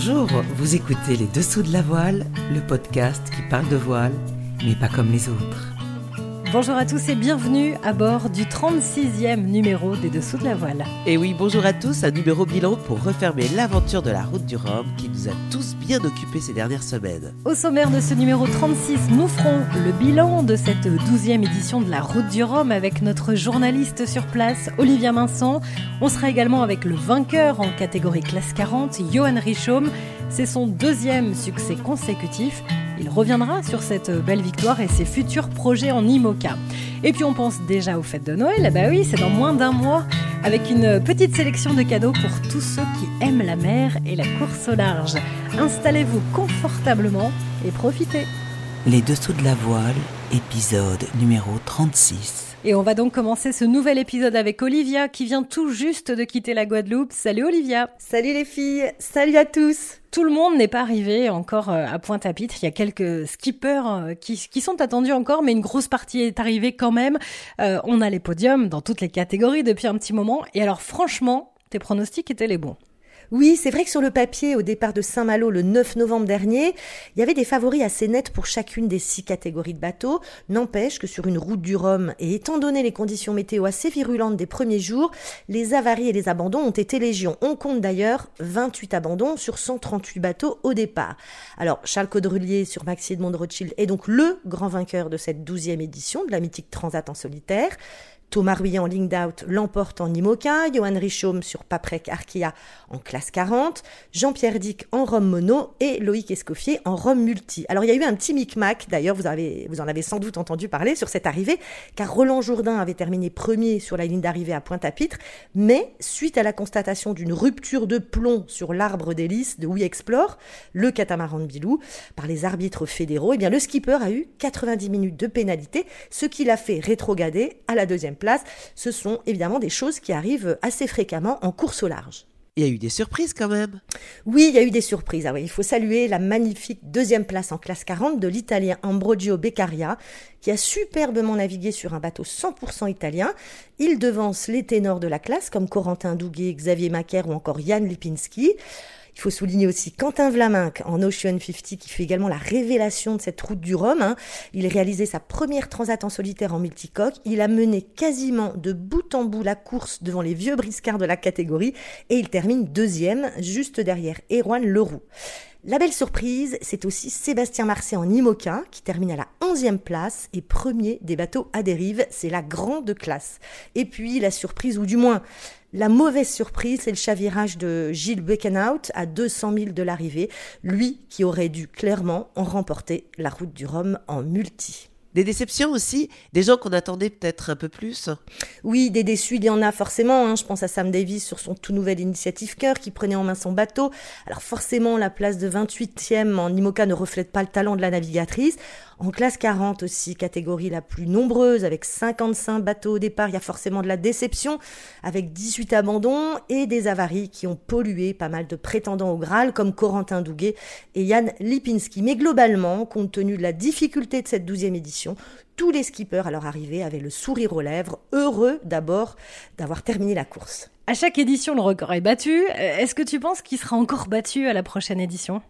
Bonjour, vous écoutez Les Dessous de la Voile, le podcast qui parle de voile, mais pas comme les autres. Bonjour à tous et bienvenue à bord du 36e numéro des Dessous de la Voile. Et oui, bonjour à tous, un numéro bilan pour refermer l'aventure de la route du Rhum qui nous a tous bien occupés ces dernières semaines. Au sommaire de ce numéro 36, nous ferons le bilan de cette 12e édition de la route du Rhum avec notre journaliste sur place, Olivia Minson. On sera également avec le vainqueur en catégorie classe 40, Johan Richaume. C'est son deuxième succès consécutif. Il reviendra sur cette belle victoire et ses futurs projets en IMOCA. Et puis on pense déjà aux fêtes de Noël, bah oui, c'est dans moins d'un mois, avec une petite sélection de cadeaux pour tous ceux qui aiment la mer et la course au large. Installez-vous confortablement et profitez. Les Dessous de la Voile, épisode numéro 36. Et on va donc commencer ce nouvel épisode avec Olivia qui vient tout juste de quitter la Guadeloupe. Salut Olivia Salut les filles Salut à tous tout le monde n'est pas arrivé encore euh, à Pointe-à-Pitre. Il y a quelques skippers euh, qui, sont attendus encore, mais une grosse partie est arrivée quand même. Euh, on a les podiums dans toutes les catégories depuis un petit moment. Et alors franchement, tes pronostics étaient les bons. Oui, c'est vrai que sur le papier, au départ de Saint-Malo le 9 novembre dernier, il y avait des favoris assez nets pour chacune des six catégories de bateaux. N'empêche que sur une route du Rhum, et étant donné les conditions météo assez virulentes des premiers jours, les avaries et les abandons ont été légion. On compte d'ailleurs 28 abandons sur 138 bateaux au départ. Alors, Charles Caudrelier sur Maxi Edmond de Rothschild est donc le grand vainqueur de cette douzième édition de la mythique Transat en solitaire. Thomas Rouillet en ligne l'emporte en IMOCA, Johan Richaume sur Paprec Arkea en classe 40, Jean-Pierre Dick en Rome mono et Loïc Escoffier en Rome multi. Alors il y a eu un petit micmac, d'ailleurs vous, vous en avez sans doute entendu parler sur cette arrivée, car Roland Jourdain avait terminé premier sur la ligne d'arrivée à Pointe-à-Pitre, mais suite à la constatation d'une rupture de plomb sur l'arbre d'hélice de We Explore, le catamaran de Bilou, par les arbitres fédéraux, eh bien le skipper a eu 90 minutes de pénalité, ce qui l'a fait rétrograder à la deuxième place. Ce sont évidemment des choses qui arrivent assez fréquemment en course au large. Il y a eu des surprises quand même. Oui, il y a eu des surprises. Ah oui, il faut saluer la magnifique deuxième place en classe 40 de l'Italien Ambrogio Beccaria, qui a superbement navigué sur un bateau 100% italien. Il devance les ténors de la classe, comme Corentin Douguet, Xavier Macaire ou encore Jan Lipinski. Il faut souligner aussi Quentin Vlaminck en Ocean 50 qui fait également la révélation de cette route du Rhum. Hein. Il réalisait sa première transat en solitaire en multicoque. Il a mené quasiment de bout en bout la course devant les vieux briscards de la catégorie et il termine deuxième juste derrière Erwan Leroux. La belle surprise, c'est aussi Sébastien Marcet en IMOCA, qui termine à la 11e place et premier des bateaux à dérive. C'est la grande classe. Et puis, la surprise, ou du moins, la mauvaise surprise, c'est le chavirage de Gilles Beckenhout à 200 000 de l'arrivée, lui qui aurait dû clairement en remporter la route du Rhum en multi. Des déceptions aussi Des gens qu'on attendait peut-être un peu plus Oui, des déçus, il y en a forcément. Hein. Je pense à Sam Davis sur son tout nouvel initiative Cœur qui prenait en main son bateau. Alors forcément, la place de 28e en IMOCA ne reflète pas le talent de la navigatrice. En classe 40 aussi, catégorie la plus nombreuse, avec 55 bateaux au départ, il y a forcément de la déception, avec 18 abandons et des avaries qui ont pollué pas mal de prétendants au Graal, comme Corentin Douguet et Yann Lipinski. Mais globalement, compte tenu de la difficulté de cette douzième édition, tous les skippers à leur arrivée avaient le sourire aux lèvres, heureux d'abord d'avoir terminé la course. À chaque édition, le record est battu. Est-ce que tu penses qu'il sera encore battu à la prochaine édition?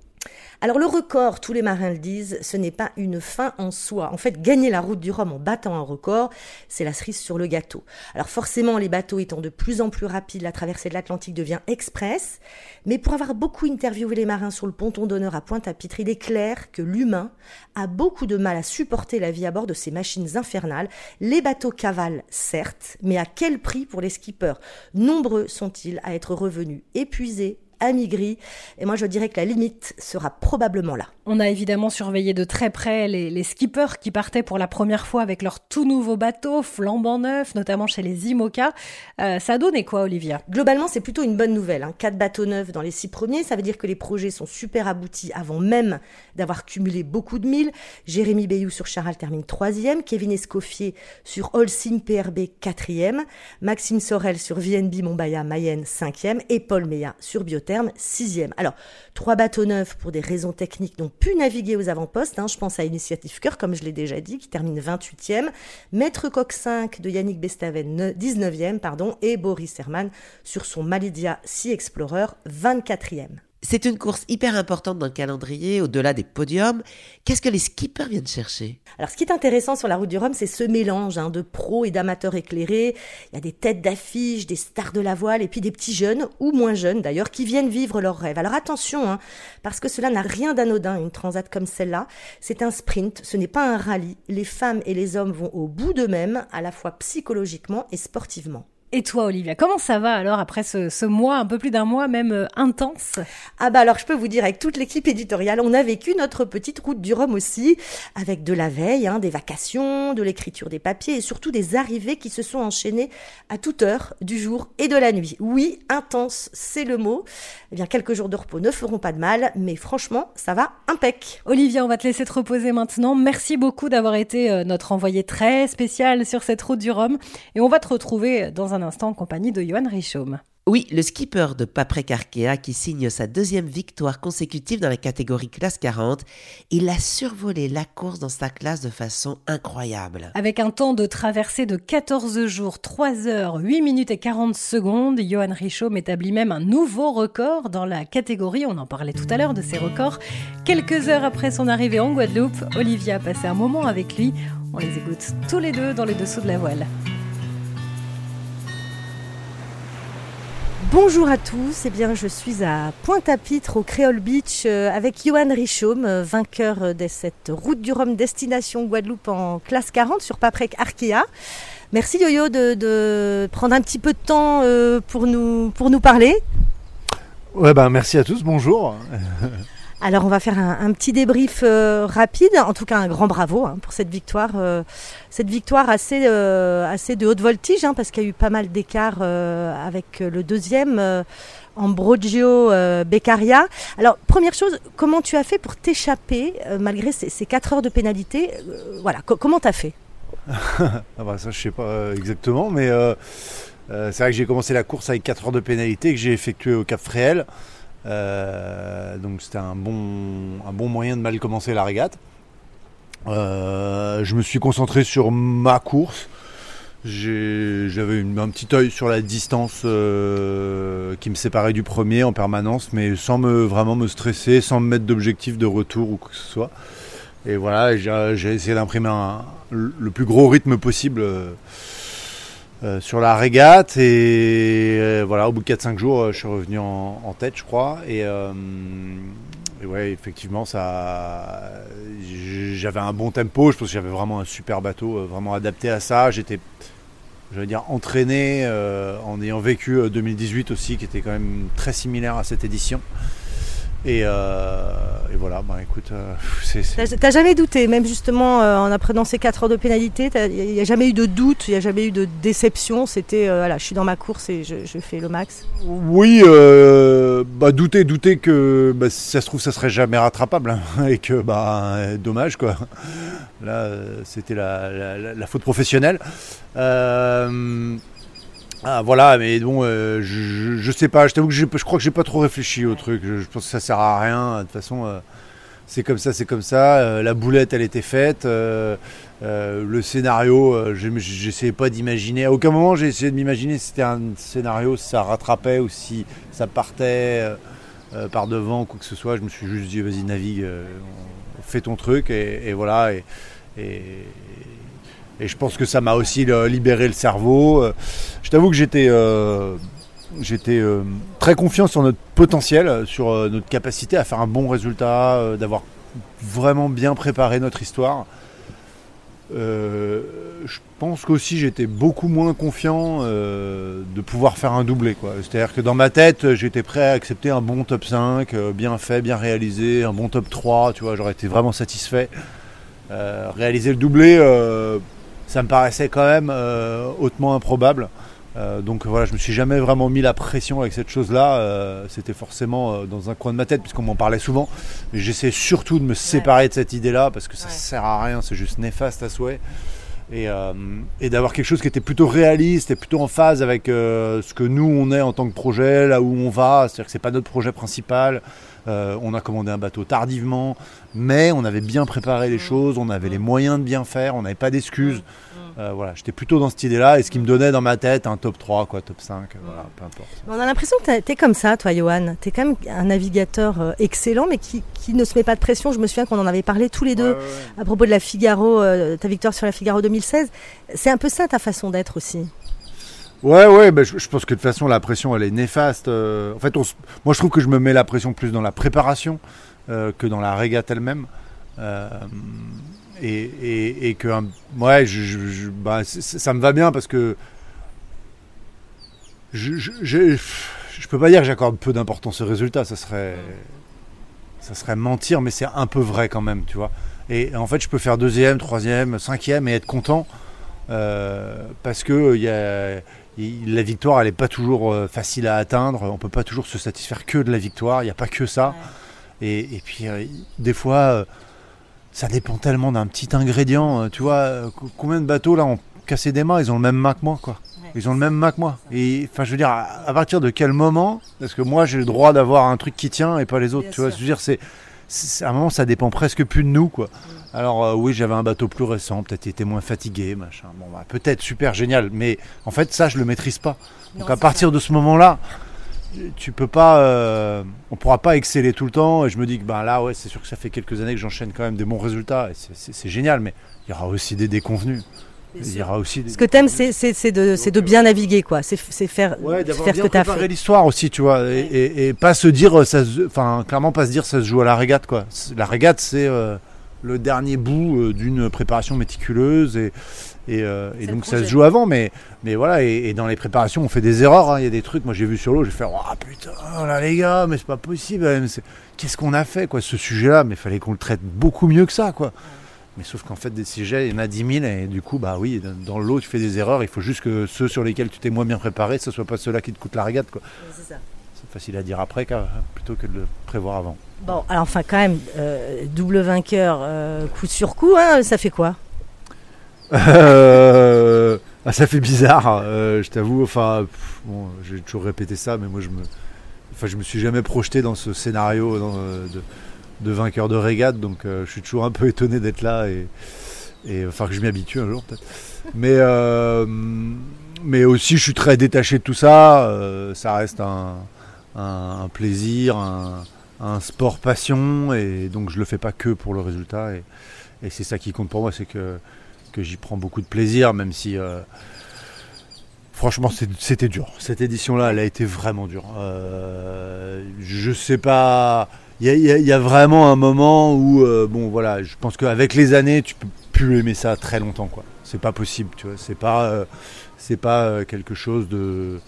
Alors le record, tous les marins le disent, ce n'est pas une fin en soi. En fait, gagner la route du Rhum en battant un record, c'est la cerise sur le gâteau. Alors forcément, les bateaux étant de plus en plus rapides, la traversée de l'Atlantique devient express. Mais pour avoir beaucoup interviewé les marins sur le ponton d'honneur à Pointe-à-Pitre, il est clair que l'humain a beaucoup de mal à supporter la vie à bord de ces machines infernales. Les bateaux cavalent, certes, mais à quel prix pour les skippers? Nombreux sont-ils à être revenus épuisés, amigri. Et moi, je dirais que la limite sera probablement là. On a évidemment surveillé de très près les, skippers qui partaient pour la première fois avec leur tout nouveau bateau, flambant neuf, notamment chez les IMOCA. Euh, ça a donné quoi, Olivia? Globalement, c'est plutôt une bonne nouvelle. Hein. Quatre bateaux neufs dans les six premiers, ça veut dire que les projets sont super aboutis avant même d'avoir cumulé beaucoup de milles. Jérémy Bayou sur Charal termine troisième, Kevin Escoffier sur Holcim PRB quatrième, Maxime Sorel sur VNB Montbaya Mayenne cinquième et Paul Meya sur Sixième. Alors, trois bateaux neufs pour des raisons techniques n'ont pu naviguer aux avant-postes. Hein. Je pense à Initiative Cœur, comme je l'ai déjà dit, qui termine 28e, Maître Coq 5 de Yannick Bestaven 19e, pardon, et Boris Herman sur son Malidia Sea Explorer 24e. C'est une course hyper importante dans le calendrier, au-delà des podiums. Qu'est-ce que les skippers viennent chercher? Alors, ce qui est intéressant sur la route du Rhum, c'est ce mélange hein, de pros et d'amateurs éclairés. Il y a des têtes d'affiche, des stars de la voile, et puis des petits jeunes, ou moins jeunes d'ailleurs, qui viennent vivre leurs rêves. Alors attention, hein, parce que cela n'a rien d'anodin, une transat comme celle-là. C'est un sprint, ce n'est pas un rallye. Les femmes et les hommes vont au bout d'eux-mêmes, à la fois psychologiquement et sportivement. Et toi, Olivia, comment ça va alors après ce, mois, un peu plus d'un mois même euh, intense? Ah bah alors je peux vous dire, avec toute l'équipe éditoriale, on a vécu notre petite route du Rhum aussi, avec de la veille, hein, des vacations, de l'écriture des papiers et surtout des arrivées qui se sont enchaînées à toute heure du jour et de la nuit. Oui, intense, c'est le mot. Eh bien, quelques jours de repos ne feront pas de mal, mais franchement, ça va impec. Olivia, on va te laisser te reposer maintenant. Merci beaucoup d'avoir été euh, notre envoyé très spécial sur cette route du Rhum et on va te retrouver dans un instant en compagnie de Johan Richaume. Oui, le skipper de Paprec Arkea qui signe sa deuxième victoire consécutive dans la catégorie classe 40. Il a survolé la course dans sa classe de façon incroyable. Avec un temps de traversée de 14 jours, 3 heures, 8 minutes et 40 secondes, Johan Richaume établit même un nouveau record dans la catégorie. On en parlait tout à l'heure de ses records. Quelques heures après son arrivée en Guadeloupe, Olivia a passé un moment avec lui. On les écoute tous les deux dans les dessous de la voile. Bonjour à tous, eh bien, je suis à Pointe-à-Pitre au Créole Beach euh, avec Johan Richaume, euh, vainqueur de cette route du Rhum destination Guadeloupe en classe 40 sur Paprec Arkea. Merci Yo-Yo de, prendre un petit peu de temps euh, pour, nous, pour nous parler. Ouais, ben, merci à tous, bonjour. Alors on va faire un, petit débrief euh, rapide, en tout cas un grand bravo hein, pour cette victoire, euh, cette victoire assez euh, assez de haute voltige hein, parce qu'il y a eu pas mal d'écart avec le deuxième Ambrogio Beccaria. Alors première chose, comment tu as fait pour t'échapper malgré ces, ces 4 heures de pénalité Voilà, comment tu as fait? Ah bah ça je sais pas exactement, mais c'est vrai que j'ai commencé la course avec 4 heures de pénalité que j'ai effectué au Cap Fréhel. Euh, donc c'était un bon, un bon moyen de mal commencer la régate. Euh, je me suis concentré sur ma course. J'avais un petit œil sur la distance euh, qui me séparait du premier en permanence, mais sans me vraiment me stresser, sans me mettre d'objectif de retour ou quoi que ce soit. Et voilà, j'ai essayé d'imprimer le plus gros rythme possible sur la régate et euh, voilà au bout de 4-5 jours euh, je suis revenu en, tête je crois. Et, ouais effectivement ça j'avais un bon tempo. Je pense que j'avais vraiment un super bateau vraiment adapté à ça. J'étais je dire entraîné en ayant vécu 2018 aussi qui était quand même très similaire à cette édition euh, et, voilà, bah écoute, euh, T'as jamais douté, même justement euh, en apprenant ces 4 heures de pénalité, il n'y a, jamais eu de doute, il n'y a jamais eu de déception. C'était, voilà, je suis dans ma course et je, fais le max. Oui, bah douter, douter que bah, si ça se trouve, ça serait jamais rattrapable hein, et que bah dommage quoi. Là, c'était la, la, faute professionnelle. Ah voilà, mais bon, euh, je, sais pas, je t'avoue que je, crois que j'ai pas trop réfléchi au truc, je, pense que ça sert à rien, de toute façon euh, c'est comme ça, c'est comme ça, euh, la boulette elle était faite, le scénario, j'essayais pas d'imaginer, à aucun moment j'ai essayé de m'imaginer si c'était un scénario, si ça rattrapait ou si ça partait par devant, quoi que ce soit, je me suis juste dit vas-y navigue, fais ton truc et, voilà, je pense que ça m'a aussi euh, libéré le cerveau. Euh, je t'avoue que j'étais euh, très confiant sur notre potentiel, sur notre capacité à faire un bon résultat, d'avoir vraiment bien préparé notre histoire. je pense qu'aussi j'étais beaucoup moins confiant de pouvoir faire un doublé. C'est-à-dire que dans ma tête, j'étais prêt à accepter un bon top 5, bien fait, bien réalisé, un bon top 3, tu vois, j'aurais été vraiment satisfait. réaliser le doublé, ça me paraissait quand même euh, hautement improbable. Euh, donc voilà, je me suis jamais vraiment mis la pression avec cette chose-là. Euh, c'était forcément dans un coin de ma tête puisqu'on m'en parlait souvent. Mais j'essaie surtout de me séparer de cette idée-là parce que ça sert à rien, c'est juste néfaste à souhait. Et, et d'avoir quelque chose qui était plutôt réaliste et plutôt en phase avec ce que nous on est en tant que projet, là où on va. C'est-à-dire que c'est pas notre projet principal. On a commandé un bateau tardivement, mais on avait bien préparé les mm. choses, on avait les moyens de bien faire, on n'avait pas d'excuses. Mm. Euh, voilà, j'étais plutôt dans cette idée-là et ce qui me donnait dans ma tête un top 3, quoi, top 5, euh, voilà, peu importe. On a l'impression que tu es comme ça, toi, Johan. Tu es quand même un navigateur euh, excellent, mais qui, qui ne se met pas de pression. Je me souviens qu'on en avait parlé tous les deux Ouais, ouais, ouais. à propos de la Figaro, euh, ta victoire sur la Figaro 2016. C'est un peu ça ta façon d'être aussi. Ouais, ouais, bah, je, pense que de toute façon, la pression, elle est néfaste. euh, en fait, moi, je trouve que je me mets la pression plus dans la préparation euh, que dans la régate elle-même. Euh, et, que, ouais, c- ça me va bien parce que je, peux pas dire que j'accorde peu d'importance au résultat. Ça serait, ça serait mentir, mais c'est un peu vrai quand même, tu vois. Et en fait, je peux faire deuxième, troisième, cinquième et être content. parce que il y a, la victoire, elle n'est pas toujours euh, facile à atteindre. On peut pas toujours se satisfaire que de la victoire. Il n'y a pas que ça. Et, et puis, euh, des fois, euh, ça dépend tellement d'un petit ingrédient. tu vois, co- combien de bateaux là ont cassé des mains Ils ont le même mât que moi, quoi. Ils ont le même mât que moi. Et enfin, je veux dire, à, à partir de quel moment? Parce que moi, j'ai le droit d'avoir un truc qui tient et pas les autres. Bien tu vois, je veux dire, c'est- à un moment, ça dépend presque plus de nous, quoi. Alors euh, oui, j'avais un bateau plus récent, peut-être il était moins fatigué, machin. Bon, bah, peut-être super génial, mais en fait, ça, je le maîtrise pas. Donc Non, à partir de ce moment-là, tu peux pas, euh, on pourra pas exceller tout le temps. Et je me dis que ben là, ouais, c'est sûr que ça fait quelques années que j'enchaîne quand même des bons résultats. Et c'est génial, mais il y aura aussi des déconvenus. Il y aura aussi des... Ce que t'aimes, c'est c'est- c'est de, c'est de bien naviguer, quoi. C'est c'est faire, Ouais, d'avoir faire ce bien que t'as fait. l'histoire aussi, tu vois, et, et- et pas se dire, euh, ça, se- enfin, clairement pas se dire, ça se joue à la régate, quoi. La régate, c'est euh, le dernier bout euh, d'une préparation méticuleuse, et, euh, donc ça se joue avant, mais, mais voilà, et, et dans les préparations, on fait des erreurs. hein. Il y a des trucs, moi j'ai vu sur l'eau, j'ai fait, oh putain, là les gars, mais c'est pas possible. hein, mais c'est- Qu'est-ce qu'on a fait, quoi, ce sujet-là? Mais il fallait qu'on le traite beaucoup mieux que ça, quoi. Mais sauf qu'en fait, des sujets, il y en a 10 000, et du coup, bah oui, dans- l'eau, tu fais des erreurs. Il faut juste que ceux sur lesquels tu t'es moins bien préparé, ce soit pas ceux-là qui te coûtent la régate, quoi. C'est facile à dire après, qu'à- plutôt que de le prévoir avant. Bon, alors enfin, quand même, euh, double vainqueur, euh, coup sur coup, hein, ça fait quoi? Euh, ah, ça fait bizarre, euh, je t'avoue. Enfin, pff, bon, j'ai toujours répété ça, mais moi, je me, enfin, je me suis jamais projeté dans ce scénario dans, de, de vainqueur de régate, donc euh, je suis toujours un peu étonné d'être là et, enfin que je m'y habitue un jour peut-être. Mais, euh, mais aussi, je suis très détaché de tout ça. euh, ça reste un, un- un plaisir, un, un sport passion, et donc je le fais pas que pour le résultat. Et, et c'est ça qui compte pour moi, c'est que que j'y prends beaucoup de plaisir, même si franchement c'était dur. Cette édition-là, elle a été vraiment dure. Je sais pas, il y a, y y vraiment un moment où, euh, bon voilà, je pense qu'avec les années, tu peux plus aimer ça très longtemps, quoi. C'est pas possible, tu vois. C'est pas, euh, c'est pas euh, quelque chose de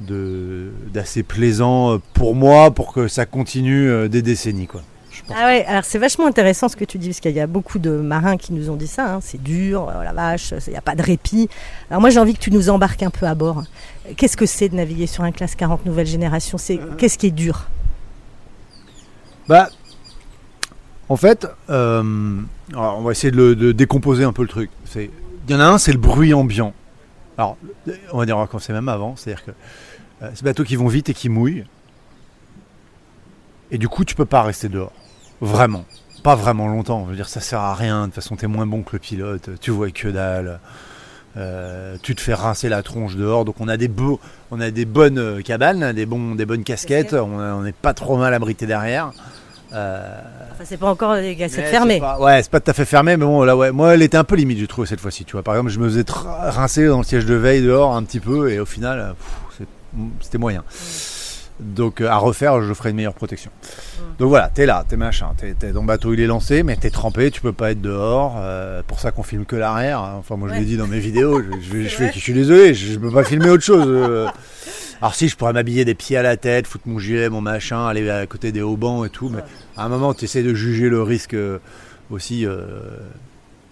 de- d'assez plaisant pour moi pour que ça continue euh, des décennies, quoi. Ah ouais, alors c'est vachement intéressant ce que tu dis, parce qu'il y a beaucoup de marins qui nous ont dit ça, hein, c'est dur, oh la vache, il n'y a pas de répit. Alors moi j'ai envie que tu nous embarques un peu à bord. Qu'est-ce que c'est de naviguer sur un classe 40 nouvelle génération? C'est Qu'est-ce qui est dur? Bah, en fait, euh, on va essayer de, le- décomposer un peu le truc. C'est- Il y en a un, c'est le bruit ambiant. Alors, on va dire, on va commencer même avant, c'est-à-dire que euh, ces bateaux qui vont vite et qui mouillent. Et du coup, tu peux pas rester dehors. Vraiment. Pas vraiment longtemps. Je veux dire, ça sert à rien. De toute façon, t'es moins bon que le pilote. Tu vois que dalle. Euh, tu te fais rincer la tronche dehors. Donc, on a des beaux, on a des bonnes euh, cabanes, des bons, des bonnes casquettes. Casquettes. On n'est pas trop mal abrité derrière. Euh, Enfin, c'est pas encore des cassettes mais fermées. pas- ouais, c'est pas tout à fait fermé, mais bon, là, ouais. Moi, elle était un peu limite, j'ai trouvé cette fois-ci. Tu vois, par exemple, je me faisais rincer dans le siège de veille dehors un petit peu, et au final, c'était moyen. Donc, euh, à refaire, je ferai une meilleure protection. Donc voilà, t'es là, t'es machin, t'es, t'es- ton bateau il est lancé, mais t'es trempé, tu peux pas être dehors. euh, pour ça qu'on filme que l'arrière. hein. Enfin, moi, je Ouais. l'ai dit dans mes vidéos. Je, je, je, fais- je suis désolé, je, peux pas filmer autre chose. euh. Alors si, je pourrais m'habiller des pieds à la tête, foutre mon gilet, mon machin, aller à côté des haubans et tout, mais à un moment, tu essaies de juger le risque euh, aussi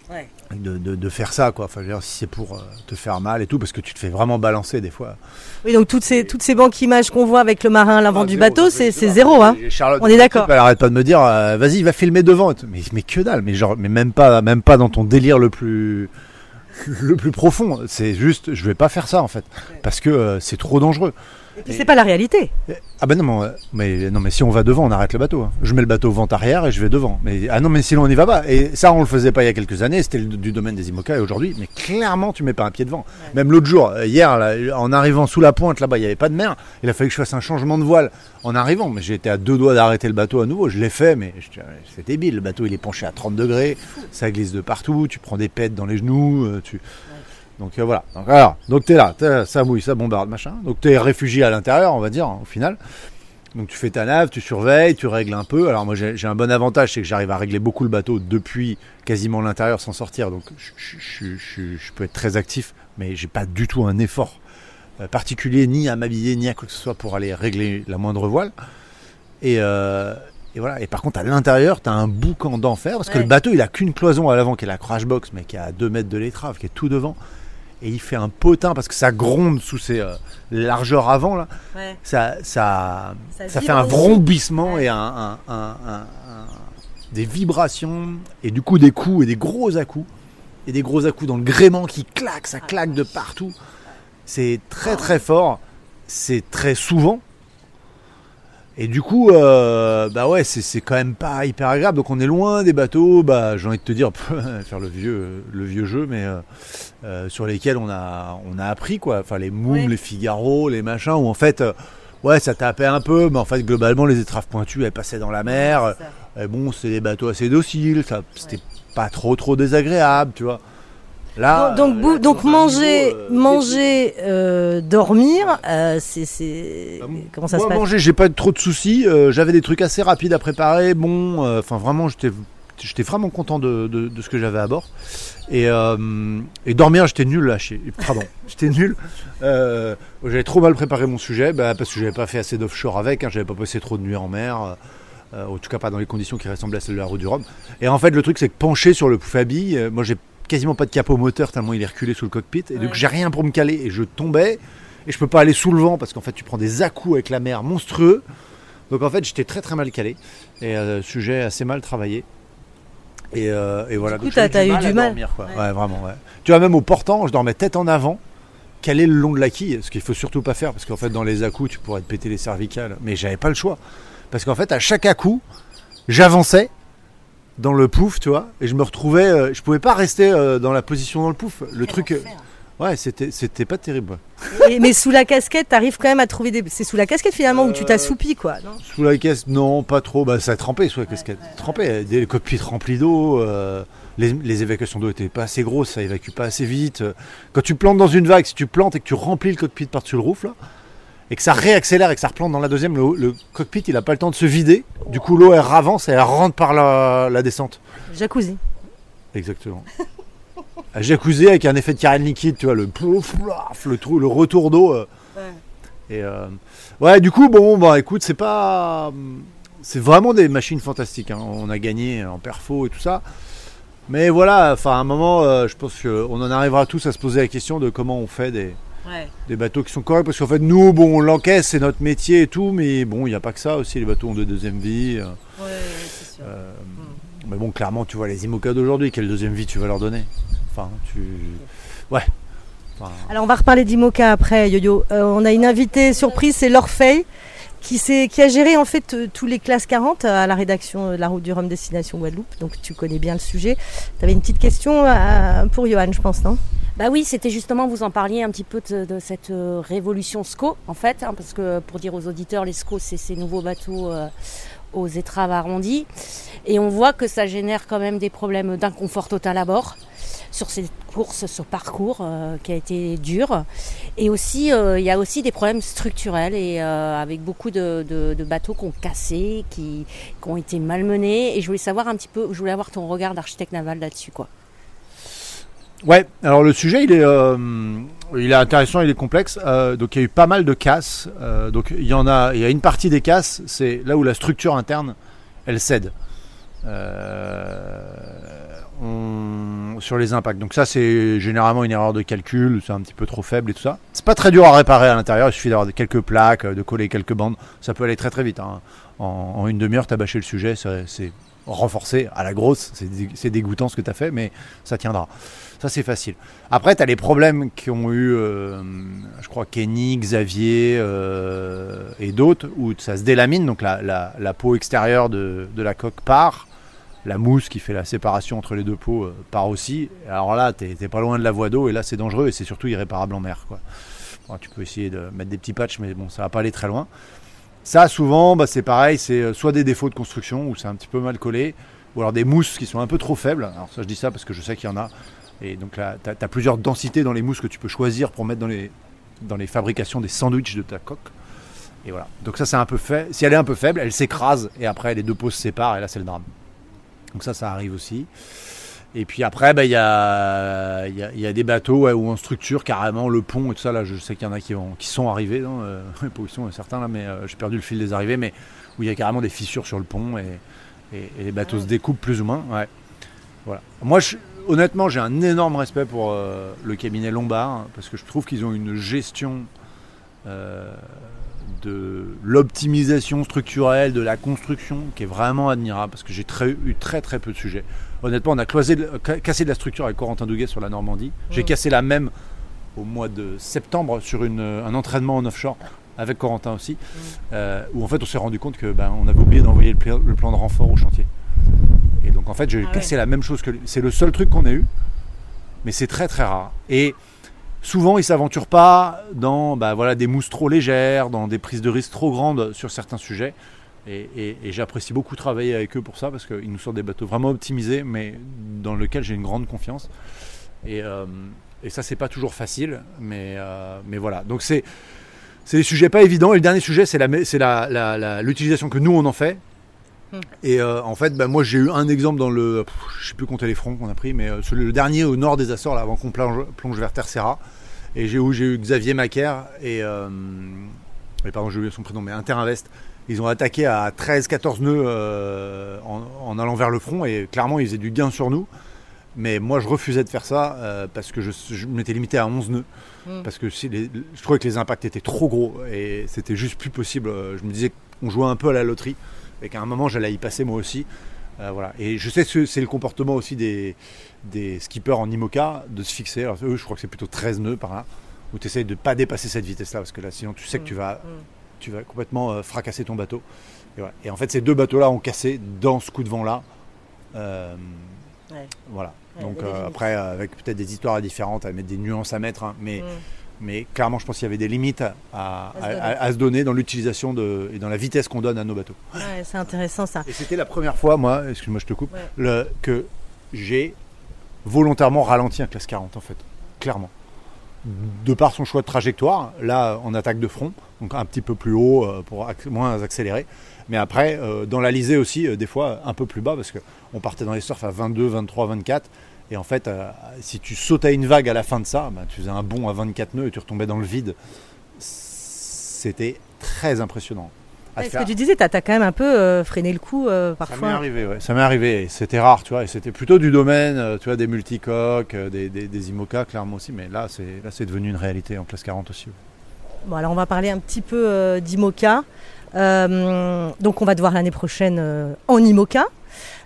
Ouais. De, de- de faire ça, quoi. Enfin, je veux dire, si c'est pour euh, te faire mal et tout, parce que tu te fais vraiment balancer des fois. Oui, donc toutes ces, toutes ces banques images qu'on voit avec le marin à l'avant Ah, du zéro, bateau, c'est zéro. Hein. Charlotte, On est d'accord. Elle arrête pas de me dire, euh, vas-y, va filmer devant. Mais, mais que dalle, mais genre, mais même pas, même pas dans ton délire le plus, le plus profond. C'est juste, je vais pas faire ça en fait, parce que euh, c'est trop dangereux. Et c'est pas la réalité. Ah ben non mais, non mais si on va devant, on arrête le bateau. hein. Je mets le bateau vent arrière et je vais devant. Mais ah non mais sinon on n'y va pas. Et ça on le faisait pas il y a quelques années. C'était du domaine des IMOCA et aujourd'hui, mais clairement tu mets pas un pied devant. Même l'autre jour, hier, là, en arrivant sous la pointe là-bas, il y avait pas de mer. Il a fallu que je fasse un changement de voile en arrivant. Mais j'étais à deux doigts d'arrêter le bateau à nouveau. Je l'ai fait, mais c'est débile. Le bateau il est penché à 30 degrés, ça glisse de partout. Tu prends des pètes dans les genoux. euh, tu donc euh, voilà. Donc, alors, donc t'es là, ça mouille, ça bombarde, machin. Donc t'es réfugié à l'intérieur, on va dire, hein, au final. Donc tu fais ta nave, tu surveilles, tu règles un peu. Alors moi j'ai un bon avantage, c'est que j'arrive à régler beaucoup le bateau depuis quasiment l'intérieur sans sortir. Donc je, je- je- je- je peux être très actif, mais j'ai pas du tout un effort euh, particulier ni à m'habiller ni à quoi que ce soit pour aller régler la moindre voile. Et, euh, et voilà. Et par contre à l'intérieur, tu as un boucan d'enfer parce que le bateau il a qu'une cloison à l'avant qui est la crash box, mais qui est à 2 mètres de l'étrave, qui est tout devant. Et il fait un potin parce que ça gronde sous ses euh, largeurs avant là ça, ça, Ça ça, fait un vrombissement Ouais. et un, un- un- un- un- des vibrations et du coup des coups et des gros à-coups et des gros à-coups dans le gréement qui claque, ça claque de partout. C'est très très fort, c'est très souvent. Et du coup, euh, bah ouais, c'est quand même pas hyper agréable. Donc on est loin des bateaux, bah j'ai envie de te dire, faire le vieux, le vieux jeu, mais euh, euh, sur lesquels on a, on a appris quoi. Enfin les Ouais. les Figaro, les machins, où en fait, ouais, ça tapait un peu, mais en fait globalement les étraves pointues, elles passaient dans la mer. Et bon, c'est des bateaux assez dociles, ça, c'était pas trop trop désagréable, tu vois. Là, donc, donc, euh, donc manger, niveau, euh, manger, euh, dormir, euh, c'est, Bah, comment ça Moi, se passe manger, j'ai pas trop de soucis. euh, J'avais des trucs assez rapides à préparer. Bon, euh, enfin vraiment, j'étais, j'étais vraiment content de, de- de ce que j'avais à bord. Et, euh, et dormir, j'étais nul là. Pardon, j'étais nul. Euh, j'avais trop mal préparé mon sujet, bah, parce que j'avais pas fait assez d'offshore avec. Hein, j'avais pas passé trop de nuits en mer. euh, en tout cas, pas dans les conditions qui ressemblaient à celles de la route du Rhum. Et en fait, le truc, c'est que penché sur le pouf à billes, euh, moi, j'ai quasiment pas de capot moteur tellement il est reculé sous le cockpit. Et donc, j'ai rien pour me caler. Et je tombais. Et je peux pas aller sous le vent parce qu'en fait, tu prends des à-coups avec la mer monstrueux. Donc, en fait, j'étais très très mal calé. Et euh, sujet assez mal travaillé. Et, euh, et voilà. coup, Donc, t'as- eu à du mal. dormir, quoi. Ouais. Ouais, vraiment, ouais. Tu vois, même au portant, je dormais tête en avant, calé le long de la quille, ce qu'il faut surtout pas faire, parce qu'en fait, dans les à-coups, tu pourrais te péter les cervicales. Mais j'avais pas le choix. Parce qu'en fait, à chaque à-coup, j'avançais dans le pouf, tu vois, et je me retrouvais, euh, je pouvais pas rester euh, dans la position dans le pouf. Le truc, euh, ouais, c'était, c'était pas terrible. ouais. Et- Mais sous la casquette, t'arrives quand même à trouver des. C'est sous la casquette finalement où tu t'assoupis, quoi. Non? Sous la caisse, non, pas trop. Bah, ça trempait sous la casquette. Trempait. Des cockpits remplis d'eau. euh, les, les évacuations d'eau étaient pas assez grosses, ça évacue pas assez vite. Quand tu plantes dans une vague, si tu plantes et que tu remplis le cockpit par-dessus le roof, là, et que ça réaccélère et que ça replante dans la deuxième, le, le cockpit il a pas le temps de se vider. Du coup, l'eau elle avance et elle rentre par la, la descente. Jacuzzi. Exactement. Un jacuzzi avec un effet de carène liquide, tu vois, le plouf, le, trou, le retour d'eau. euh. Et euh, ouais, du coup, bon, bah écoute, c'est pas. C'est vraiment des machines fantastiques. hein. On a gagné en perfo et tout ça. Mais voilà, enfin, à un moment, euh, je pense qu'on en arrivera tous à se poser la question de comment on fait des, des bateaux qui sont corrects. Parce qu'en fait, nous, bon, on l'encaisse, c'est notre métier et tout. Mais bon, il n'y a pas que ça aussi. Les bateaux ont de deuxième vie. euh. Euh, Mais bon, clairement, tu vois les IMOCA d'aujourd'hui, quelle deuxième vie tu vas leur donner? Enfin, tu. Ouais. Enfin, Alors on va reparler d'Imoca après, Yo-Yo. Euh, on a une invitée surprise, c'est Laure Fay, qui, s'est- qui a géré en fait euh, tous les classes 40 à la rédaction de la route du Rhum Destination Guadeloupe. Donc tu connais bien le sujet. Tu avais une petite question pour Johan, je pense, non? Bah oui, c'était justement, vous en parliez un petit peu de, cette euh, révolution SCO, en fait, hein, parce que pour dire aux auditeurs, les SCO, c'est ces nouveaux bateaux euh, aux étraves arrondies. Et on voit que ça génère quand même des problèmes d'inconfort total à bord sur cette course, ce parcours euh, qui a été dur. Et aussi, euh, il y a aussi des problèmes structurels et avec beaucoup de, de- de bateaux qui ont cassé, qui, qui ont été malmenés. Et je voulais savoir un petit peu, je voulais avoir ton regard d'architecte naval là-dessus, quoi. Ouais, alors le sujet, il est, euh, il est intéressant, il est complexe. Euh, donc il y a eu pas mal de casses. Euh, donc il y en a, il y a une partie des casses, c'est là où la structure interne, elle cède. Sur les impacts. Donc ça, c'est généralement une erreur de calcul, c'est un petit peu trop faible et tout ça. C'est pas très dur à réparer à l'intérieur, il suffit d'avoir quelques plaques, de coller quelques bandes. Ça peut aller très très vite. hein. En, en une demi-heure, t'as bâché le sujet, c'est renforcé à la grosse. C'est dé- C'est dégoûtant ce que tu as fait, mais ça tiendra. Ça, c'est facile. Après, tu as les problèmes qu'ont eu, euh, je crois, Kenny, Xavier euh, et d'autres, où ça se délamine, donc la, la- la peau extérieure de, de la coque part, la mousse qui fait la séparation entre les deux peaux euh, part aussi. Alors là, tu n'es pas loin de la voie d'eau, et là, c'est dangereux, et c'est surtout irréparable en mer. Quoi. Bon, tu peux essayer de mettre des petits patchs, mais bon, ça va pas aller très loin. Ça, souvent, bah, c'est pareil, c'est soit des défauts de construction, où c'est un petit peu mal collé, ou alors des mousses qui sont un peu trop faibles. Alors ça, je dis ça parce que je sais qu'il y en a. Et donc là, tu as, plusieurs densités dans les mousses que tu peux choisir pour mettre dans les, dans les fabrications des sandwichs de ta coque. Et voilà. Donc ça, c'est un peu fait. Si elle est un peu faible, elle s'écrase et après les deux peaux se séparent et là, c'est le drame. Donc ça, ça arrive aussi. Et puis après, bah, il y, a, y, a, y a des bateaux ouais, où on structure carrément le pont et tout ça. Là, je sais qu'il y en a qui, ont- qui sont arrivés. Non euh, pas où sont, certains là, mais euh, j'ai perdu le fil des arrivées. Mais où il y a carrément des fissures sur le pont et, et- et les bateaux se découpent plus ou moins. Ouais. Voilà. Moi, je- honnêtement, j'ai un énorme respect pour euh, le cabinet Lombard hein, parce que je trouve qu'ils ont une gestion euh, de l'optimisation structurelle, de la construction qui est vraiment admirable parce que j'ai très- eu très très peu de sujets. Honnêtement, on a cloisé cassé de la structure avec Corentin Douguet sur la Normandie. J'ai Mm. cassé la même au mois de septembre sur une- un entraînement en offshore avec Corentin aussi, euh, où en fait on s'est rendu compte que ben, on avait oublié d'envoyer le plan de renfort au chantier. Et donc en fait j'ai Ah cassé la même chose que lui. C'est le seul truc qu'on a eu, mais c'est très très rare. Et souvent ils s'aventurent pas dans bah, voilà, des mousses trop légères, dans des prises de risque trop grandes sur certains sujets. Et, et- et j'apprécie beaucoup travailler avec eux pour ça parce qu'ils nous sortent des bateaux vraiment optimisés, mais dans lesquels j'ai une grande confiance. Et, euh, et ça, c'est pas toujours facile, mais, euh, mais voilà. Donc c'est c'est des sujets pas évidents. Et le dernier sujet, c'est c'est la, la- la- l'utilisation que nous on en fait. Hmm. Et euh, en fait, bah, moi j'ai eu un exemple dans le, pff, je sais plus compter les fronts qu'on a pris, mais euh, le dernier au nord des Açores, là, avant qu'on plonge, plonge vers Tercera. Et j'ai où j'ai eu Xavier Macaire et, euh, et pardon, j'ai oublié son prénom, mais Interinvest. Ils ont attaqué à 13-14 nœuds euh, en, en allant vers le front et clairement ils faisaient du gain sur nous. Mais moi je refusais de faire ça parce que je, je m'étais limité à 11 nœuds. Mm. Parce que si les- je trouvais que les impacts étaient trop gros et c'était juste plus possible. Je me disais qu'on jouait un peu à la loterie et qu'à un moment j'allais y passer moi aussi. Euh, voilà. Et je sais que c'est le comportement aussi des, des skippers en IMOCA de se fixer. Alors, eux, je crois que c'est plutôt 13 nœuds par là, où tu essayes de ne pas dépasser cette vitesse-là, parce que là, sinon, tu sais que tu vas, tu vas complètement euh, fracasser ton bateau. Et, voilà. Et en fait, ces deux bateaux-là ont cassé dans ce coup de vent-là. Euh, Ouais. Voilà. Ouais, Donc après, avec peut-être des histoires différentes, à mettre des nuances à mettre, hein, mais, Mm. Mais clairement, je pense qu'il y avait des limites à, à- se donner. à- à se donner dans l'utilisation et dans la vitesse qu'on donne à nos bateaux. Ouais, c'est intéressant ça. Et c'était la première fois, moi, excuse-moi, je te coupe, Ouais. le- que j'ai volontairement ralenti un classe 40, en fait, clairement. De par son choix de trajectoire, là, en attaque de front, donc un petit peu plus haut euh, pour moins accélérer. Mais après, euh, dans l'Alizé aussi, euh, des fois un peu plus bas, parce qu'on partait dans les surfs à 22, 23, 24. Et en fait, euh, si tu sautais une vague à la fin de ça, bah, tu faisais un bond à 24 nœuds et tu retombais dans le vide. C'était très impressionnant. Ouais, ce faire. que tu disais, t'as as quand même un peu euh, freiné le coup euh, Ça m'est parfois. arrivé, ouais. Ça m'est arrivé. C'était rare, tu vois. Et c'était plutôt du domaine, tu vois, des multicoques, des, des, des IMOCA, clairement aussi. Mais là, c'est devenu une réalité en classe 40 aussi. ouais. Bon, alors on va parler un petit peu d'IMOCA. Donc on va te voir l'année prochaine en IMOCA.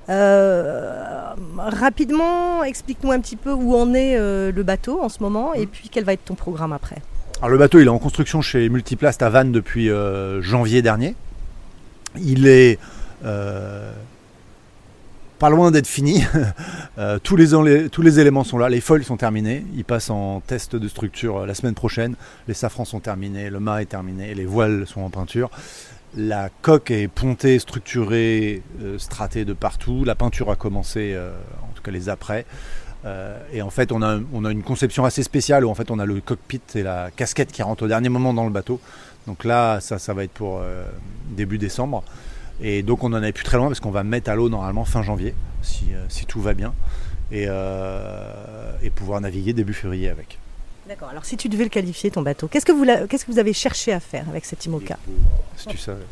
Euh, rapidement, explique-nous un petit peu où en est euh, le bateau en ce moment et puis quel va être ton programme après. Alors le bateau, il est en construction chez Multiplast à Vannes depuis euh, janvier dernier. Il est pas loin d'être fini. Tous, les, en- tous les éléments sont là. Les foils sont terminés. Il passe en test de structure la semaine prochaine. Les safrans sont terminés. Le mât est terminé. Les voiles sont en peinture. La coque est pontée, structurée, euh, stratée de partout. La peinture a commencé, euh, en tout cas les après. Euh, et en fait, on a, une conception assez spéciale où en fait on a le cockpit et la casquette qui rentrent au dernier moment dans le bateau. Donc là, ça, va être pour début décembre. Et donc on en est plus très loin parce qu'on va mettre à l'eau normalement fin janvier, si, tout va bien, et pouvoir naviguer début février avec. Alors si tu devais le qualifier ton bateau, qu'est-ce que vous avez cherché à faire avec cet IMOCA Si tu savais.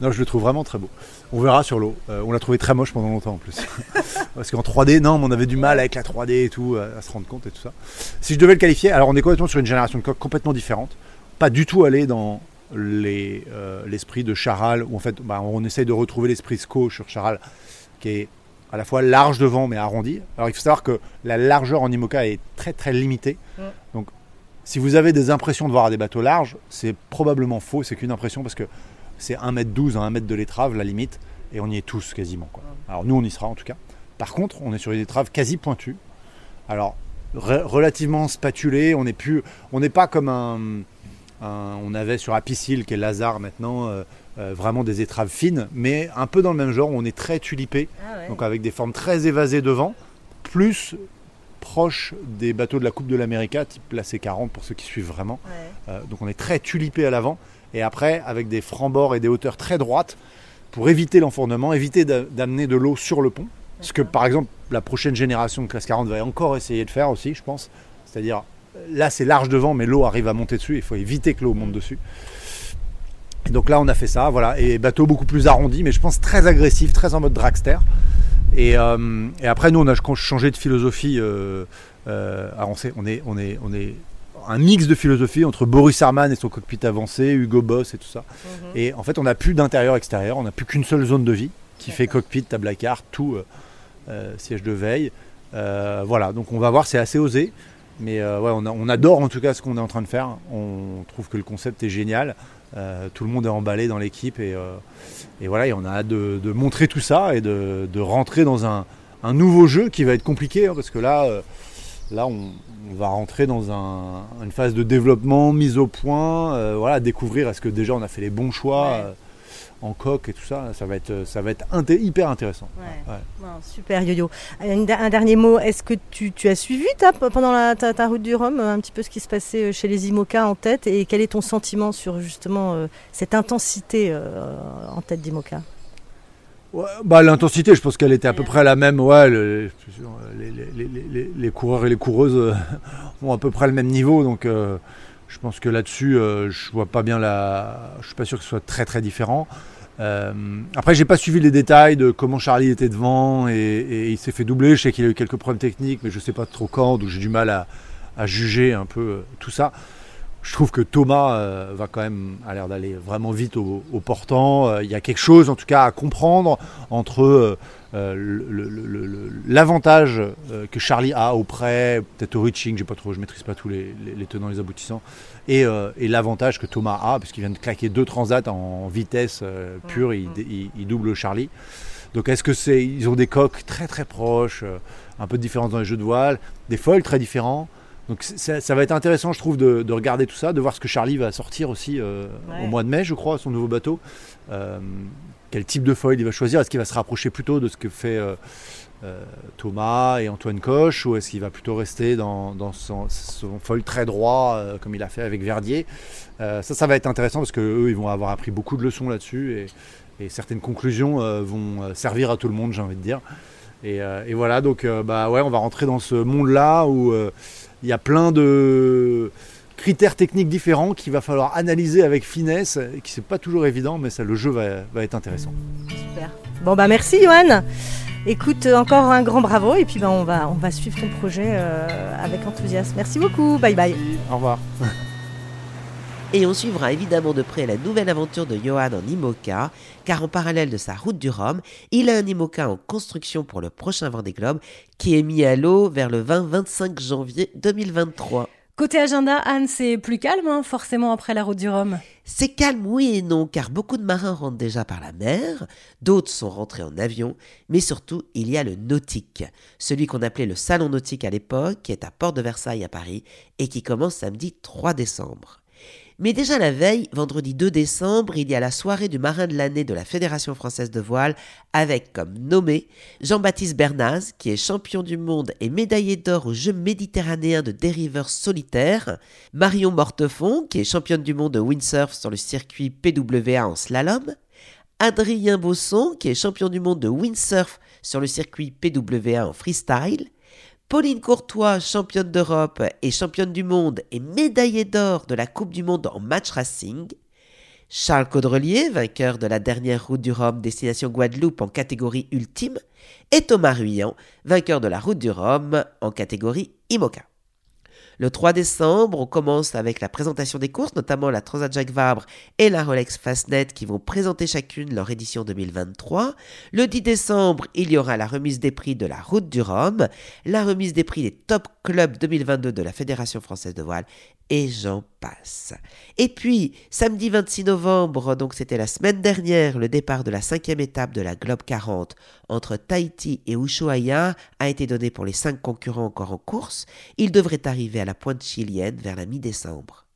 Non, je le trouve vraiment très beau. On verra sur l'eau. Euh, on l'a trouvé très moche pendant longtemps en plus. Parce qu'en 3D, non, mais on avait du mal avec la 3D et tout, à, à se rendre compte et tout ça. Si je devais le qualifier, alors on est complètement sur une génération de coques complètement différente. Pas du tout aller dans euh, l'esprit de Charal, où en fait bah, on essaye de retrouver l'esprit SCO sur Charal, qui est à la fois large devant mais arrondi. Alors il faut savoir que la largeur en IMOCA est très très limitée. Donc si vous avez des impressions de voir des bateaux larges, c'est probablement faux, c'est qu'une impression parce que c'est 1m12 à 1m de l'étrave la limite et on y est tous quasiment. Quoi. Alors nous on y sera en tout cas. Par contre, on est sur une étrave quasi pointue. Alors relativement spatulée, on n'est plus, on n'est pas comme un, on avait sur Apicil qui est Lazare maintenant. Euh, euh, vraiment des étraves fines, mais un peu dans le même genre, on est très tulipé, ah donc avec des formes très évasées devant, plus proche des bateaux de la Coupe de l'América, type placé 40 pour ceux qui suivent vraiment. Euh, donc on est très tulipé à l'avant, et après avec des francs-bords et des hauteurs très droites pour éviter l'enfournement, éviter d'amener de l'eau sur le pont. Ce que par exemple la prochaine génération de classe 40 va encore essayer de faire aussi, je pense. C'est-à-dire là c'est large devant, mais l'eau arrive à monter dessus, il faut éviter que l'eau monte dessus donc là, on a fait ça, voilà. Et bateau beaucoup plus arrondi, mais je pense très agressif, très en mode dragster. Et, euh, après, nous, on a changé de philosophie. Euh, euh, on, on, est, on, est, on est un mix de philosophie entre Boris Arman et son cockpit avancé, Hugo Boss et tout ça. Mhm. Et en fait, on n'a plus d'intérieur-extérieur, on n'a plus qu'une seule zone de vie qui fait cockpit, table à carte, tout, siège de veille. voilà, donc on va voir, c'est assez osé. Mais ouais, on, on, adore en tout cas ce qu'on est en train de faire. On trouve que le concept est génial. Euh, tout le monde est emballé dans l'équipe et, euh, voilà, et on a hâte de, montrer tout ça et de, rentrer dans un, nouveau jeu qui va être compliqué hein, parce que là, euh, là on, va rentrer dans une phase de développement, mise au point, voilà, découvrir est-ce que déjà on a fait les bons choix en coque et tout ça, ça va être, ça va être hyper intéressant. super Yo-Yo. Un, dernier mot, est-ce que tu, as suivi pendant la, ta, route du Rhum un petit peu ce qui se passait euh, chez les IMOCA en tête et quel est ton sentiment sur justement euh, cette intensité euh, en tête d'IMOCA? Bah, L'intensité, je pense qu'elle était à peu près la même. Ouais, les, les, coureurs et les coureuses ont à peu près le même niveau, donc je pense que là-dessus, euh, je vois pas bien la. Je suis pas sûr que ce soit très très différent. Euh, après, j'ai pas suivi les détails de comment Charlie était devant et, il s'est fait doubler. Je sais qu'il a eu quelques problèmes techniques, mais je sais pas trop quand, donc j'ai du mal à, juger un peu euh, tout ça. Je trouve que Thomas euh, va quand même a l'air d'aller vraiment vite au, portant. Il y a quelque chose, en tout cas, à comprendre entre l'avantage euh, que Charlie a auprès, peut-être au reaching, j'ai pas trop, je maîtrise pas tous les, tenants et les aboutissants, euh, et, l'avantage que Thomas a, parce qu'il vient de claquer deux transats en vitesse euh, pure, il, double Charlie. Donc est-ce que c'est, ils ont des coques très très proches, un peu de différence dans les jeux de voile, des foils très différents. Donc ça, va être intéressant, je trouve, de, regarder tout ça, de voir ce que Charlie va sortir aussi au mois de mai, je crois, son nouveau bateau quel type de foil il va choisir. Est-ce qu'il va se rapprocher plutôt de ce que fait euh, euh, Thomas et Antoine Coche ou est-ce qu'il va plutôt rester dans, son, foil très droit euh, comme il a fait avec Verdier? Ça, ça va être intéressant parce qu'eux, ils vont avoir appris beaucoup de leçons là-dessus et, certaines conclusions vont servir à tout le monde, j'ai envie de dire. Et, voilà, donc bah ouais, on va rentrer dans ce monde-là où il y a plein de critères techniques différents qu'il va falloir analyser avec finesse et qui c'est pas toujours évident, mais ça, le jeu va, être intéressant. Super. Bon bah merci Johan. Écoute, encore un grand bravo et puis bah, on, va, on va suivre ton projet euh, avec enthousiasme. Merci beaucoup. Bye bye. Au revoir. Et on suivra évidemment de près la nouvelle aventure de Johan en IMOCA, car en parallèle de sa route du Rhum, il a un IMOCA en construction pour le prochain Vendée Globe, qui est mis à l'eau vers le 20-25 janvier 2023. Côté agenda, Anne, c'est plus calme, hein, forcément, après la route du Rhum. C'est calme, oui et non, car beaucoup de marins rentrent déjà par la mer, d'autres sont rentrés en avion, mais surtout, il y a le nautique, celui qu'on appelait le salon nautique à l'époque, qui est à Port de Versailles à Paris, et qui commence samedi 3 décembre. Mais déjà la veille, vendredi 2 décembre, il y a la soirée du marin de l'année de la Fédération française de voile avec comme nommé Jean-Baptiste Bernaz, qui est champion du monde et médaillé d'or aux Jeux méditerranéens de dériveurs solitaires, Marion Mortefond, qui est championne du monde de windsurf sur le circuit PWA en slalom, Adrien Bosson, qui est champion du monde de windsurf sur le circuit PWA en freestyle, Pauline Courtois, championne d'Europe et championne du monde et médaillée d'or de la Coupe du Monde en match racing. Charles Caudrelier, vainqueur de la dernière route du Rhum destination Guadeloupe en catégorie ultime. Et Thomas Ruyant, vainqueur de la route du Rhum en catégorie IMOCA. Le 3 décembre, on commence avec la présentation des courses, notamment la Transat Jacques Vabre et la Rolex Fastnet qui vont présenter chacune leur édition 2023. Le 10 décembre, il y aura la remise des prix de la Route du Rhum, la remise des prix des Top Clubs 2022 de la Fédération française de voile et j'en passe. Et puis, samedi 26 novembre, donc c'était la semaine dernière, le départ de la cinquième étape de la Globe 40 entre Tahiti et Ushuaia a été donné pour les cinq concurrents encore en course. Il devrait arriver à la pointe chilienne vers la mi-décembre.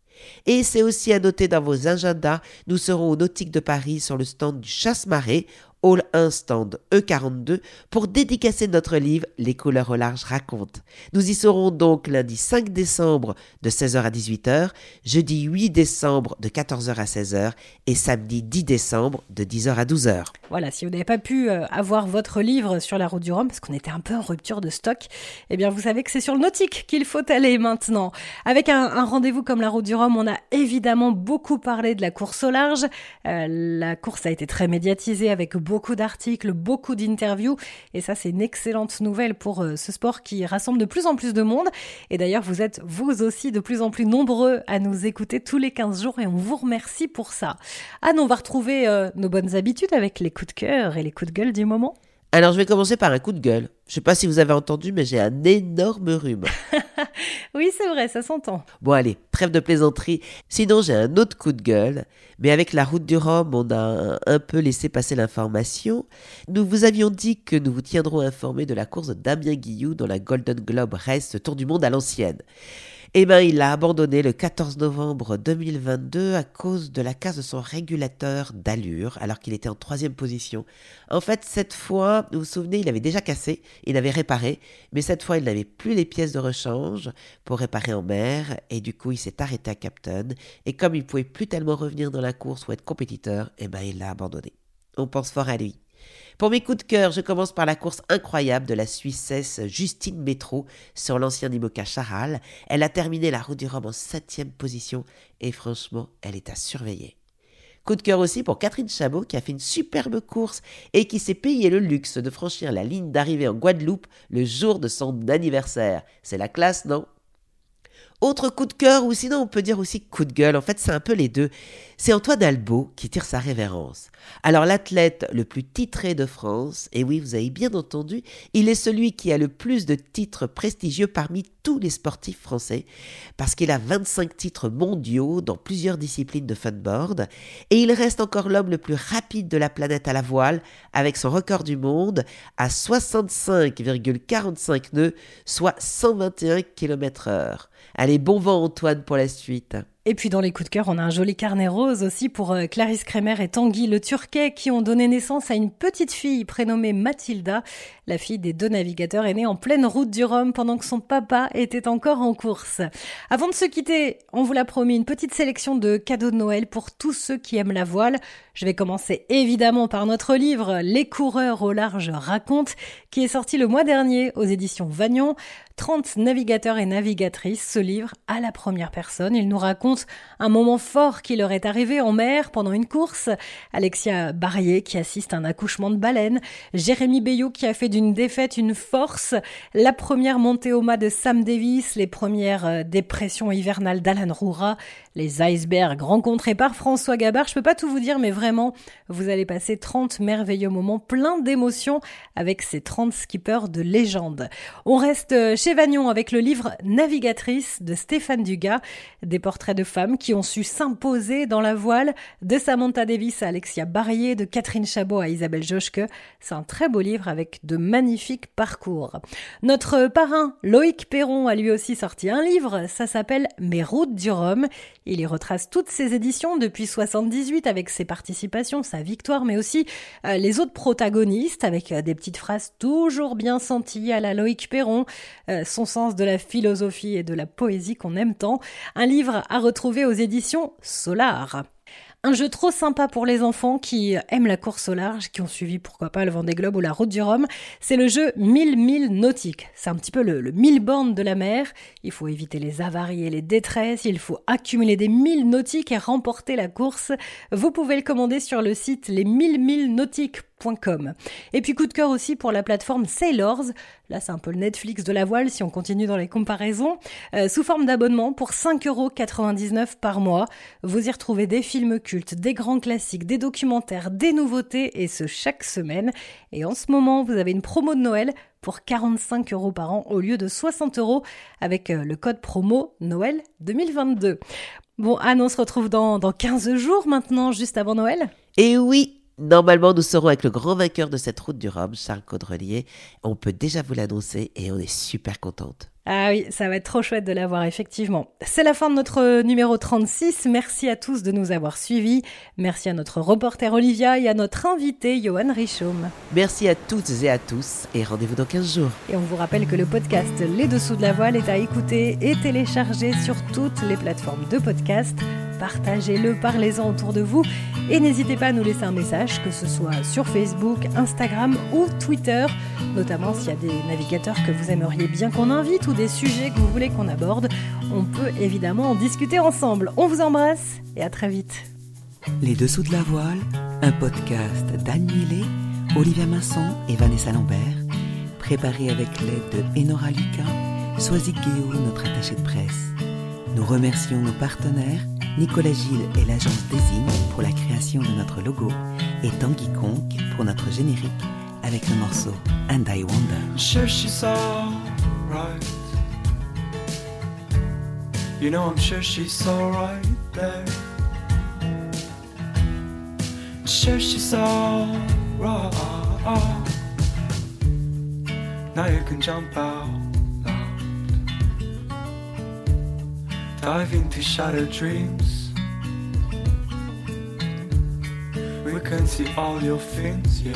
Et c'est aussi à noter dans vos agendas, nous serons au Nautique de Paris sur le stand du Chasse-Marée Hall 1 stand E42 pour dédicacer notre livre Les couleurs au large racontent. Nous y serons donc lundi 5 décembre de 16h à 18h, jeudi 8 décembre de 14h à 16h et samedi 10 décembre de 10h à 12h. Voilà, si vous n'avez pas pu euh, avoir votre livre sur la route du Rhum parce qu'on était un peu en rupture de stock, eh bien vous savez que c'est sur le nautique qu'il faut aller maintenant. Avec un, rendez-vous comme la route du Rhum, on a évidemment beaucoup parlé de la course au large. Euh, la course a été très médiatisée avec beaucoup beaucoup d'articles, beaucoup d'interviews. Et ça, c'est une excellente nouvelle pour euh, ce sport qui rassemble de plus en plus de monde. Et d'ailleurs, vous êtes vous aussi de plus en plus nombreux à nous écouter tous les 15 jours et on vous remercie pour ça. Anne, on va retrouver euh, nos bonnes habitudes avec les coups de cœur et les coups de gueule du moment. Alors je vais commencer par un coup de gueule. Je sais pas si vous avez entendu, mais j'ai un énorme rhume. oui, c'est vrai, ça s'entend. Bon allez, trêve de plaisanterie. Sinon j'ai un autre coup de gueule. Mais avec la route du Rhum, on a un peu laissé passer l'information. Nous vous avions dit que nous vous tiendrons informés de la course de Damien Guillou dans la Golden Globe Race Tour du Monde à l'ancienne eh ben, il a abandonné le 14 novembre 2022 à cause de la casse de son régulateur d'allure, alors qu'il était en troisième position. En fait, cette fois, vous vous souvenez, il avait déjà cassé, il avait réparé, mais cette fois, il n'avait plus les pièces de rechange pour réparer en mer, et du coup, il s'est arrêté à Captain, et comme il pouvait plus tellement revenir dans la course ou être compétiteur, eh ben, il l'a abandonné. On pense fort à lui. Pour mes coups de cœur, je commence par la course incroyable de la Suissesse Justine Métro sur l'ancien Imoca Charal. Elle a terminé la route du Rhum en septième position et franchement, elle est à surveiller. Coup de cœur aussi pour Catherine Chabot qui a fait une superbe course et qui s'est payé le luxe de franchir la ligne d'arrivée en Guadeloupe le jour de son anniversaire. C'est la classe, non? Autre coup de cœur, ou sinon on peut dire aussi coup de gueule, en fait c'est un peu les deux. C'est Antoine Albo qui tire sa révérence. Alors l'athlète le plus titré de France, et oui vous avez bien entendu, il est celui qui a le plus de titres prestigieux parmi tous les sportifs français, parce qu'il a 25 titres mondiaux dans plusieurs disciplines de funboard, et il reste encore l'homme le plus rapide de la planète à la voile, avec son record du monde à 65,45 nœuds, soit 121 km/h. Allez, bon vent Antoine pour la suite. Et puis dans les coups de cœur, on a un joli carnet rose aussi pour euh, Clarisse Kremer et Tanguy le Turquet qui ont donné naissance à une petite fille prénommée Mathilda. La fille des deux navigateurs est née en pleine route du Rhum pendant que son papa était encore en course. Avant de se quitter, on vous l'a promis, une petite sélection de cadeaux de Noël pour tous ceux qui aiment la voile. Je vais commencer évidemment par notre livre Les coureurs au large racontent qui est sorti le mois dernier aux éditions Vagnon. 30 navigateurs et navigatrices se livrent à la première personne. Ils nous racontent un moment fort qui leur est arrivé en mer pendant une course. Alexia Barrier qui assiste à un accouchement de baleine. Jérémy Bayot qui a fait d'une défaite une force. La première montée au mât de Sam Davis. Les premières euh, dépressions hivernales d'Alan Roura. Les icebergs rencontrés par François Gabard. Je peux pas tout vous dire, mais vraiment, vous allez passer 30 merveilleux moments pleins d'émotions avec ces 30 skippers de légende. On reste euh, chez Vagnon avec le livre Navigatrice de Stéphane Dugas, des portraits de femmes qui ont su s'imposer dans la voile, de Samantha Davis à Alexia Barrier, de Catherine Chabot à Isabelle Joschke. C'est un très beau livre avec de magnifiques parcours. Notre parrain Loïc Perron a lui aussi sorti un livre, ça s'appelle Mes routes du Rhum. Il y retrace toutes ses éditions depuis 78 avec ses participations, sa victoire, mais aussi euh, les autres protagonistes avec euh, des petites phrases toujours bien senties à la Loïc Perron. Euh, son sens de la philosophie et de la poésie qu'on aime tant, un livre à retrouver aux éditions Solar. Un jeu trop sympa pour les enfants qui aiment la course au large, qui ont suivi pourquoi pas le Vendée Globe ou la Route du Rhum. C'est le jeu 1000 milles nautiques. C'est un petit peu le, le 1000 bornes de la mer. Il faut éviter les avaries et les détresses. Il faut accumuler des milles nautiques et remporter la course. Vous pouvez le commander sur le site les 1000 milles nautiques Et puis coup de cœur aussi pour la plateforme Sailors. Là, c'est un peu le Netflix de la voile si on continue dans les comparaisons. Euh, sous forme d'abonnement pour 5,99€ par mois. Vous y retrouvez des films cultes, des grands classiques, des documentaires, des nouveautés et ce chaque semaine. Et en ce moment, vous avez une promo de Noël pour 45 euros par an au lieu de 60 euros avec euh, le code promo Noël 2022. Bon, Anne, on se retrouve dans, dans 15 jours maintenant, juste avant Noël? Et oui, Normalement, nous serons avec le grand vainqueur de cette route du Rhum, Charles Caudrelier. On peut déjà vous l'annoncer et on est super contente. Ah oui, ça va être trop chouette de l'avoir, effectivement. C'est la fin de notre numéro 36. Merci à tous de nous avoir suivis. Merci à notre reporter Olivia et à notre invité Johan Richaume. Merci à toutes et à tous et rendez-vous dans 15 jours. Et on vous rappelle que le podcast Les Dessous de la Voile est à écouter et télécharger sur toutes les plateformes de podcast. Partagez-le, parlez-en autour de vous et n'hésitez pas à nous laisser un message, que ce soit sur Facebook, Instagram ou Twitter, notamment s'il y a des navigateurs que vous aimeriez bien qu'on invite ou des sujets que vous voulez qu'on aborde. On peut évidemment en discuter ensemble. On vous embrasse et à très vite. Les Dessous de la Voile, un podcast d'Anne Millet, Olivia Masson et Vanessa Lambert, préparé avec l'aide de Enora Lucas, Soisy Guéo, notre attaché de presse. Nous remercions nos partenaires, Nicolas Gilles et l'agence Désigne pour la création de notre logo et Tanguy Conk pour notre générique avec le morceau And I Wonder. Sure she's alright. You know I'm sure she's alright there. Sure she's alright. Now you can jump out loud. Dive into shattered dreams. We can see all your fins, yeah.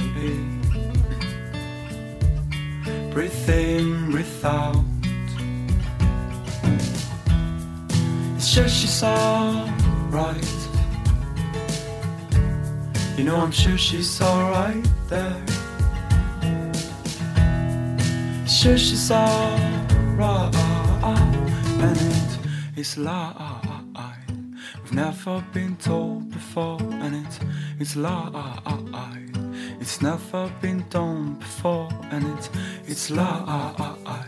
Breathe in, breathe out. Just she's alright. You know, I'm sure she's alright there. Sure she's alright. And it is light. We've never been told before, and it's light. It's never been done before, and it it's light.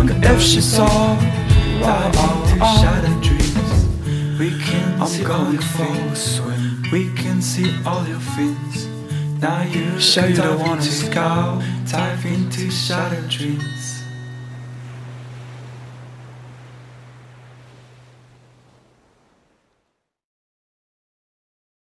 wonder if she's alright. Dive into shattered dreams. We can see all your fins. We can see all your fins. Now you show you don't wanna go. Dive into shattered dreams.